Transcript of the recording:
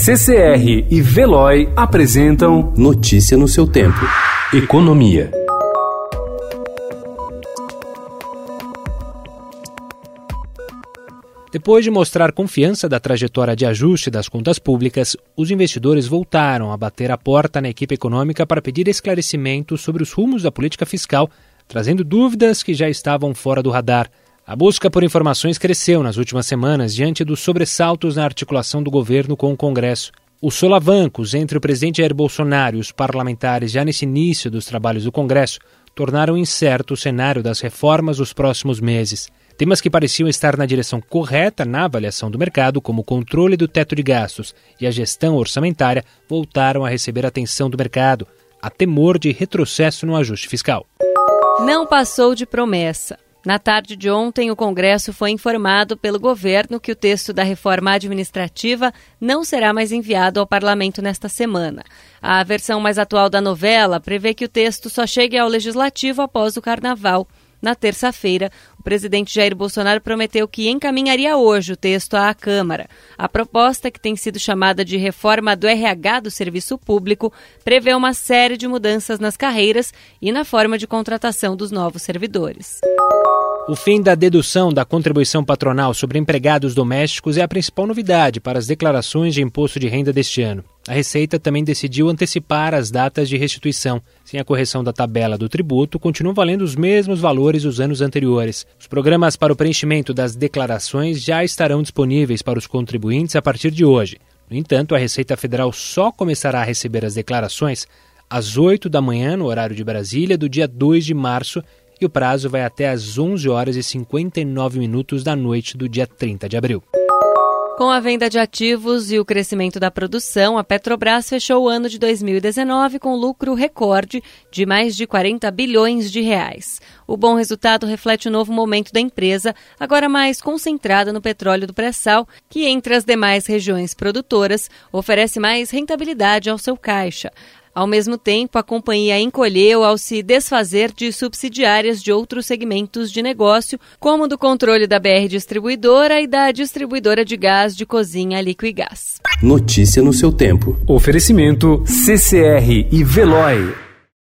CCR e Veloy apresentam Notícia no seu tempo. Economia. Depois de mostrar confiança da trajetória de ajuste das contas públicas, os investidores voltaram a bater a porta na equipe econômica para pedir esclarecimentos sobre os rumos da política fiscal, trazendo dúvidas que já estavam fora do radar. A busca por informações cresceu nas últimas semanas diante dos sobressaltos na articulação do governo com o Congresso. Os solavancos entre o presidente Jair Bolsonaro e os parlamentares já nesse início dos trabalhos do Congresso tornaram incerto o cenário das reformas dos próximos meses. Temas que pareciam estar na direção correta na avaliação do mercado, como o controle do teto de gastos e a gestão orçamentária, voltaram a receber atenção do mercado, a temor de retrocesso no ajuste fiscal. Não passou de promessa. Na tarde de ontem, o Congresso foi informado pelo governo que o texto da reforma administrativa não será mais enviado ao parlamento nesta semana. A versão mais atual da novela prevê que o texto só chegue ao legislativo após o carnaval. Na terça-feira, o presidente Jair Bolsonaro prometeu que encaminharia hoje o texto à Câmara. A proposta, que tem sido chamada de reforma do RH do serviço público, prevê uma série de mudanças nas carreiras e na forma de contratação dos novos servidores. O fim da dedução da contribuição patronal sobre empregados domésticos é a principal novidade para as declarações de imposto de renda deste ano. A Receita também decidiu antecipar as datas de restituição. Sem a correção da tabela do tributo, continuam valendo os mesmos valores dos anos anteriores. Os programas para o preenchimento das declarações já estarão disponíveis para os contribuintes a partir de hoje. No entanto, a Receita Federal só começará a receber as declarações às 8 da manhã, no horário de Brasília, do dia 2 de março e o prazo vai até às 11 horas e 59 minutos da noite do dia 30 de abril. Com a venda de ativos e o crescimento da produção, a Petrobras fechou o ano de 2019 com lucro recorde de mais de 40 bilhões de reais. O bom resultado reflete o novo momento da empresa, agora mais concentrada no petróleo do pré-sal, que entre as demais regiões produtoras oferece mais rentabilidade ao seu caixa. Ao mesmo tempo, a companhia encolheu ao se desfazer de subsidiárias de outros segmentos de negócio, como do controle da BR Distribuidora e da distribuidora de gás de cozinha Liquigás. Notícia no seu tempo. Oferecimento CCR e Veloy.